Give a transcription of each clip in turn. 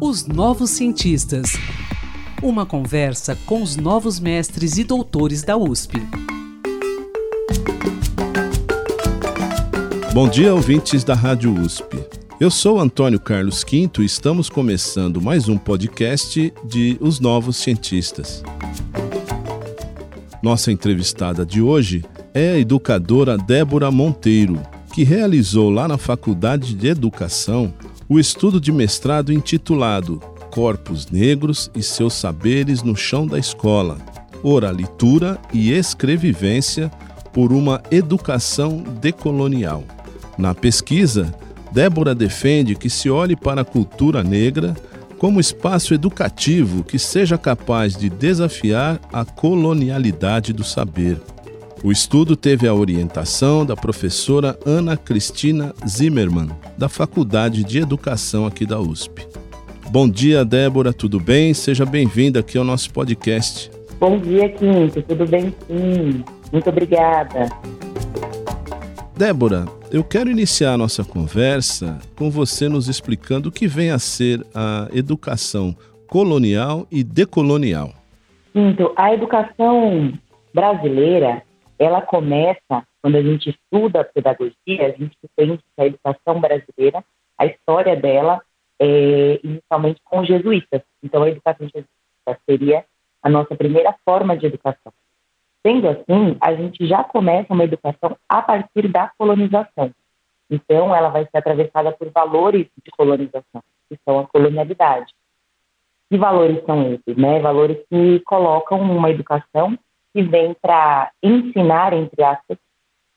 Os Novos Cientistas. Uma conversa com os novos mestres e doutores da USP. Bom dia, ouvintes da Rádio USP. Eu sou Antônio Carlos Quinto e estamos começando mais um podcast de Os Novos Cientistas. Nossa entrevistada de hoje é a educadora Débora Monteiro, que realizou lá na Faculdade de Educação o estudo de mestrado intitulado Corpos Negros e seus saberes no chão da escola, oralitura e escrevivência por uma educação decolonial. Na pesquisa, Débora defende que se olhe para a cultura negra como espaço educativo que seja capaz de desafiar a colonialidade do saber. O estudo teve a orientação da professora Ana Cristina Zimmermann, da Faculdade de Educação aqui da USP. Bom dia, Débora, tudo bem? Seja bem-vinda aqui ao nosso podcast. Bom dia, Quinto, tudo bem sim. Muito obrigada. Débora, eu quero iniciar a nossa conversa com você nos explicando o que vem a ser a educação colonial e decolonial. Quinto, a educação brasileira ela começa, quando a gente estuda a pedagogia, a gente que a educação brasileira, a história dela é inicialmente com os jesuítas. Então, a educação jesuíta seria a nossa primeira forma de educação. Sendo assim, a gente já começa uma educação a partir da colonização. Então, ela vai ser atravessada por valores de colonização, que são a colonialidade. Que valores são esses? Né? Valores que colocam uma educação que vem para ensinar, entre aspas,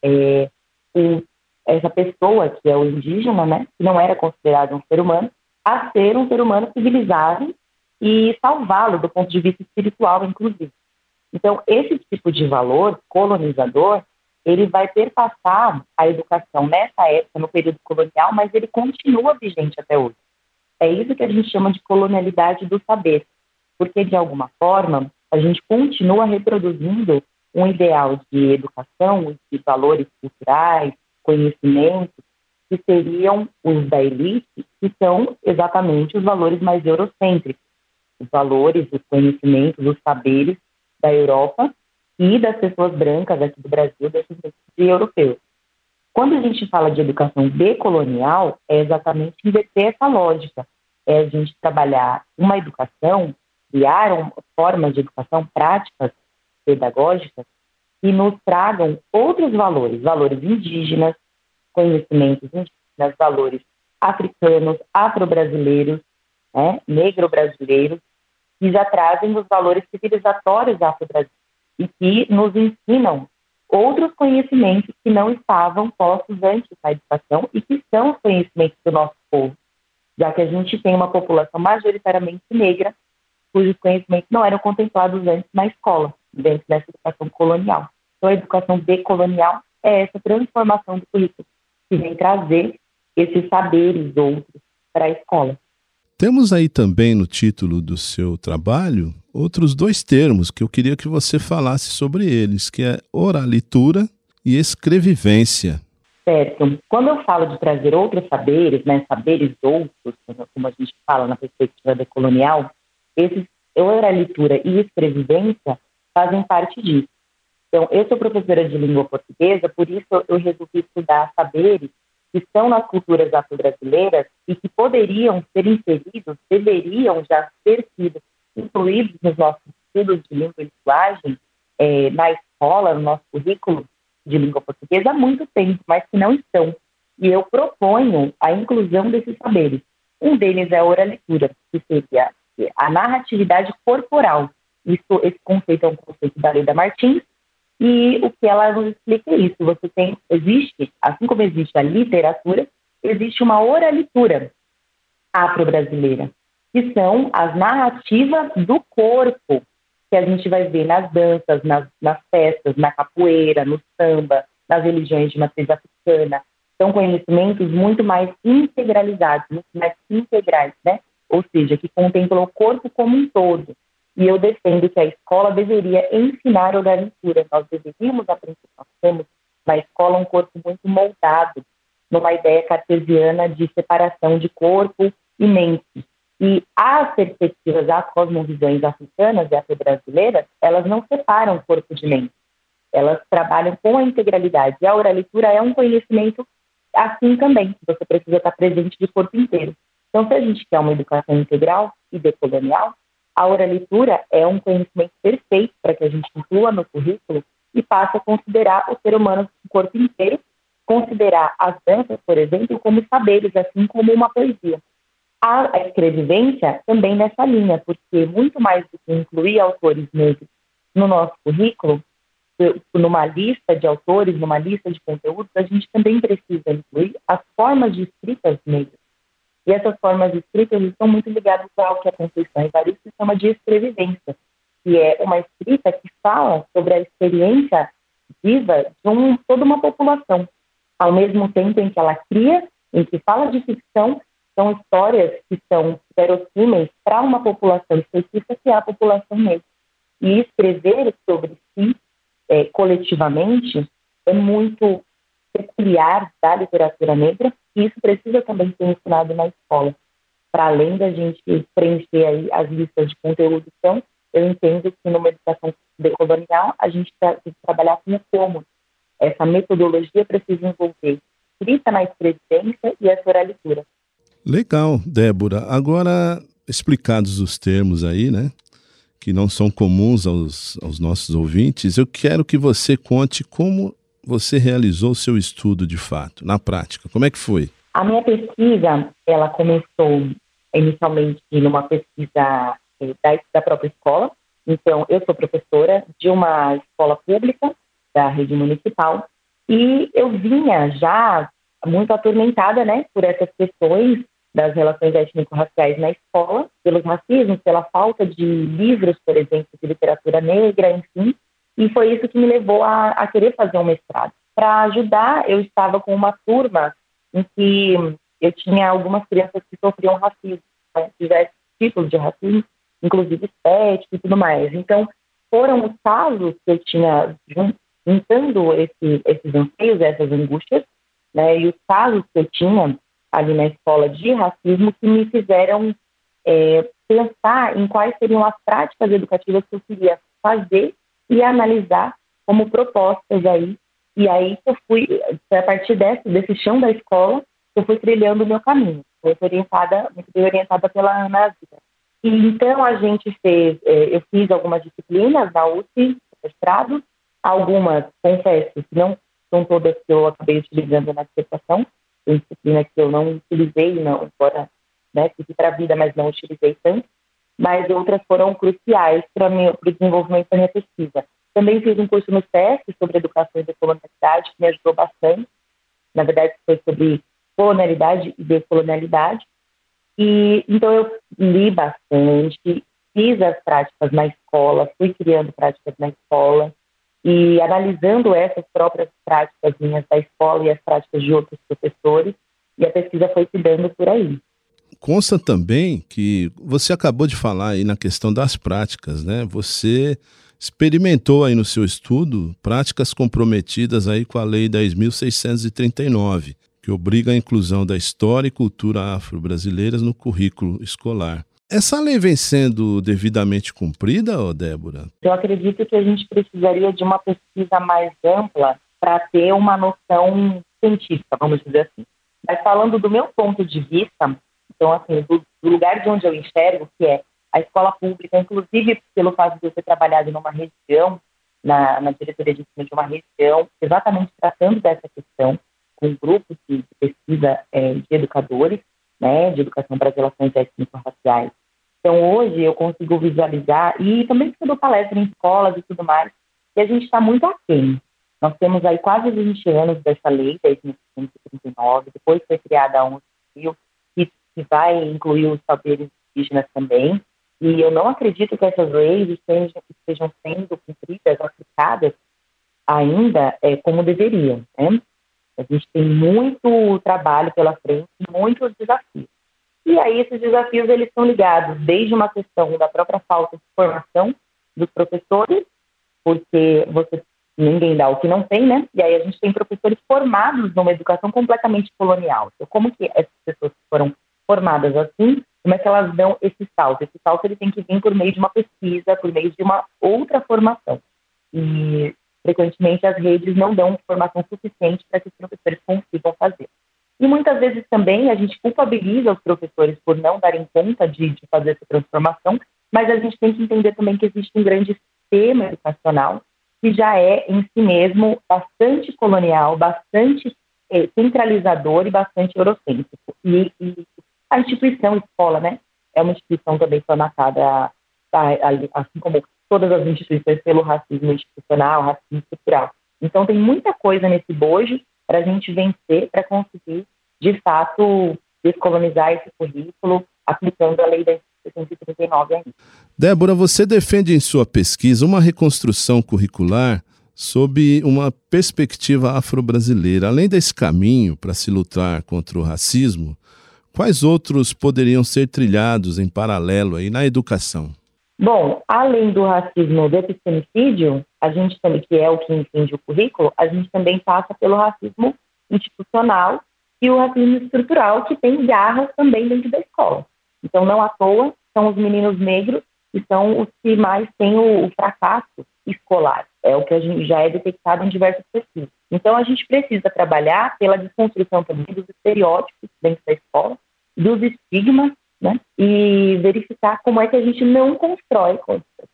é, o, essa pessoa que é o indígena, né, que não era considerado um ser humano, a ser um ser humano civilizado e salvá-lo do ponto de vista espiritual, inclusive. Então, esse tipo de valor colonizador, ele vai perpassar a educação nessa época, no período colonial, mas ele continua vigente até hoje. É isso que a gente chama de colonialidade do saber, porque, de alguma forma, a gente continua reproduzindo um ideal de educação, de valores culturais, conhecimentos, que seriam os da elite, que são exatamente os valores mais eurocêntricos, os valores, os conhecimentos, os saberes da Europa e das pessoas brancas aqui do Brasil, descendentes de europeus. Quando a gente fala de educação decolonial, é exatamente inverter essa lógica, é a gente trabalhar uma educação criaram formas de educação práticas pedagógicas que nos tragam outros valores, valores indígenas, conhecimentos indígenas, valores africanos, afro-brasileiros, né, negro-brasileiros, que já trazem os valores civilizatórios afro-brasileiros e que nos ensinam outros conhecimentos que não estavam postos antes da educação e que são os conhecimentos do nosso povo, já que a gente tem uma população majoritariamente negra cujos conhecimentos não eram contemplados antes na escola, dentro dessa educação colonial. Então, a educação decolonial é essa transformação do currículo, que vem trazer esses saberes outros para a escola. Temos aí também no título do seu trabalho outros dois termos que eu queria que você falasse sobre eles, que é oralitura e escrevivência. Certo. Quando eu falo de trazer outros saberes, né, saberes outros, como a gente fala na perspectiva decolonial, esses oralitura e escrevivência fazem parte disso. Então, eu sou professora de língua portuguesa, por isso eu resolvi estudar saberes que estão nas culturas afro-brasileiras e que poderiam ser inseridos, deveriam já ter sido incluídos nos nossos estudos de língua e linguagem, é, na escola, no nosso currículo de língua portuguesa há muito tempo, mas que não estão. E eu proponho a inclusão desses saberes. Um deles é a oralitura, que seria a narratividade corporal. Isso, esse conceito é um conceito da Leda Martins, e o que ela nos explica é isso. Você tem, existe, assim como existe a literatura, existe uma oralitura afro-brasileira, que são as narrativas do corpo, que a gente vai ver nas danças, nas, nas festas, na capoeira, no samba, nas religiões de matriz africana. São conhecimentos muito mais integralizados, muito mais integrais, né? Ou seja, que contempla o corpo como um todo. E eu defendo que a escola deveria ensinar oralitura. Nós deveríamos aprender, nós temos na escola um corpo muito moldado, numa ideia cartesiana de separação de corpo e mente. E as perspectivas, as cosmovisões africanas e afro-brasileiras, elas não separam corpo de mente. Elas trabalham com a integralidade. E a oralitura é um conhecimento assim também. Você precisa estar presente de corpo inteiro. Então, se a gente quer uma educação integral e decolonial, a oralitura é um conhecimento perfeito para que a gente inclua no currículo e passe a considerar o ser humano no corpo inteiro, considerar as danças, por exemplo, como saberes, assim como uma poesia. A escrevivência também nessa linha, porque muito mais do que incluir autores negros no nosso currículo, numa lista de autores, numa lista de conteúdos, a gente também precisa incluir as formas de escritas negras. E essas formas escritas estão muito ligadas ao que a Conceição Evaristo chama de escrevivência, que é uma escrita que fala sobre a experiência viva de um, toda uma população, ao mesmo tempo em que ela cria, em que fala de ficção, são histórias que são verossímeis para uma população específica, que é a população negra. E escrever sobre si é, coletivamente é muito peculiar da literatura negra e isso precisa também ser ensinado na escola. Para além da gente preencher aí as listas de conteúdo, então, eu entendo que numa educação decolonial a gente tem que trabalhar com como. Essa metodologia precisa envolver escrita na escrevência e a oralitura. Legal, Débora. Agora, explicados os termos aí, né? Que não são comuns aos, aos nossos ouvintes, eu quero que você conte como você realizou seu estudo de fato, na prática? Como é que foi? A minha pesquisa, ela começou inicialmente numa pesquisa eh, da, da própria escola. Então, eu sou professora de uma escola pública da rede municipal e eu vinha já muito atormentada, né, por essas questões das relações étnico-raciais na escola, pelos racismos, pela falta de livros, por exemplo, de literatura negra, enfim. E foi isso que me levou a, a querer fazer um mestrado. Para ajudar, eu estava com uma turma em que eu tinha algumas crianças que sofriam racismo, né, diversos tipos de racismo, inclusive estético e tudo mais. Então, foram os casos que eu tinha juntando esse, esses anseios, essas angústias, né, e os casos que eu tinha ali na escola de racismo que me fizeram é, pensar em quais seriam as práticas educativas que eu queria fazer e analisar como propostas aí. E aí eu fui, a partir desse, desse chão da escola, eu fui trilhando o meu caminho. Foi orientada, muito bem orientada pela Ana Zita. E então a gente fez, é, eu fiz algumas disciplinas na USP, mestrado, algumas, confesso, que não são todas que eu acabei utilizando na dissertação, disciplina que eu não utilizei, não, embora né, fique para a vida, mas não utilizei tanto mas outras foram cruciais para o desenvolvimento da minha pesquisa. Também fiz um curso no SESC sobre educação e decolonialidade, que me ajudou bastante. Na verdade, foi sobre colonialidade e decolonialidade. E, então, eu li bastante, fiz as práticas na escola, fui criando práticas na escola e analisando essas próprias práticas minhas da escola e as práticas de outros professores, e a pesquisa foi se dando por aí. Consta também que você acabou de falar aí na questão das práticas, né? Você experimentou aí no seu estudo práticas comprometidas aí com a Lei 10.639, que obriga a inclusão da história e cultura afro-brasileiras no currículo escolar. Essa lei vem sendo devidamente cumprida, ô Débora? Eu acredito que a gente precisaria de uma pesquisa mais ampla para ter uma noção científica, vamos dizer assim. Mas falando do meu ponto de vista, então, assim, do, do lugar de onde eu enxergo, que é a escola pública, inclusive pelo fato de eu ter trabalhado numa região, na, na diretoria de ensino de uma região, exatamente tratando dessa questão, com grupos de, pesquisa é, de educadores, né, de educação para as relações étnico-raciais. Então, hoje eu consigo visualizar, e também porque palestra em escolas e tudo mais, que a gente está muito aquém. Nós temos aí quase 20 anos dessa lei, 10.539, depois foi criada a 11 que vai incluir os saberes indígenas também. E eu não acredito que essas leis estejam, estejam sendo cumpridas, aplicadas ainda é, como deveriam. Né? A gente tem muito trabalho pela frente, muitos desafios. E aí esses desafios eles são ligados desde uma questão da própria falta de formação dos professores, porque você ninguém dá o que não tem, né? E aí a gente tem professores formados numa educação completamente colonial. Então, como que essas pessoas foram formadas assim, como é que elas dão esse salto? Esse salto ele tem que vir por meio de uma pesquisa, por meio de uma outra formação. E frequentemente as redes não dão formação suficiente para que os professores consigam fazer. E muitas vezes também a gente culpabiliza os professores por não darem conta de, de fazer essa transformação, mas a gente tem que entender também que existe um grande sistema educacional que já é em si mesmo bastante colonial, bastante é, centralizador e bastante eurocêntrico. E, e, a instituição escola, né, é uma instituição também formatada, tá, assim como todas as instituições, pelo racismo institucional, racismo estrutural. Então tem muita coisa nesse bojo para a gente vencer, para conseguir, de fato, descolonizar esse currículo, aplicando a lei da 1939 ainda. Débora, você defende em sua pesquisa uma reconstrução curricular sob uma perspectiva afro-brasileira. Além desse caminho para se lutar contra o racismo, quais outros poderiam ser trilhados em paralelo aí na educação? Bom, além do racismo do a gente também, que é o que incide o currículo, a gente também passa pelo racismo institucional e o racismo estrutural, que tem garras também dentro da escola. Então, não à toa, são os meninos negros que são os que mais têm o, o fracasso escolar. É o que a gente já é detectado em diversas pesquisas. Então, a gente precisa trabalhar pela desconstrução também dos estereótipos dentro da escola, dos estigmas, né? E verificar como é que a gente não constrói,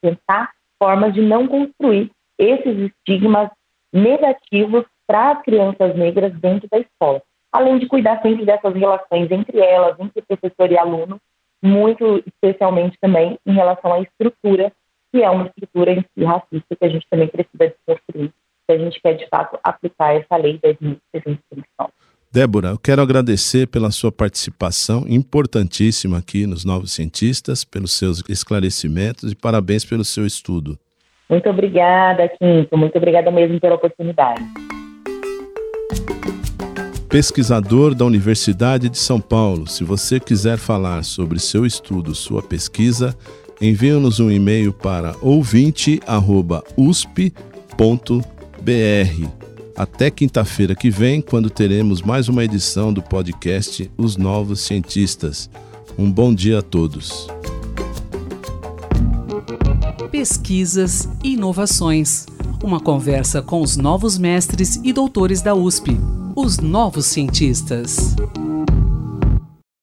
pensar formas de não construir esses estigmas negativos para as crianças negras dentro da escola. Além de cuidar sempre dessas relações entre elas, entre professor e aluno, muito especialmente também em relação à estrutura, que é uma estrutura em si racista que a gente também precisa desconstruir, se a gente quer de fato aplicar essa lei das 10.639. Débora, eu quero agradecer pela sua participação importantíssima aqui nos Novos Cientistas, pelos seus esclarecimentos e parabéns pelo seu estudo. Muito obrigada, Quinto. Muito obrigada mesmo pela oportunidade pesquisador da Universidade de São Paulo. Se você quiser falar sobre seu estudo, sua pesquisa, envie-nos um e-mail para ouvinte@usp.br. Até quinta-feira que vem, quando teremos mais uma edição do podcast Os Novos Cientistas. Um bom dia a todos. Pesquisas e inovações. Uma conversa com os novos mestres e doutores da USP. Os Novos Cientistas.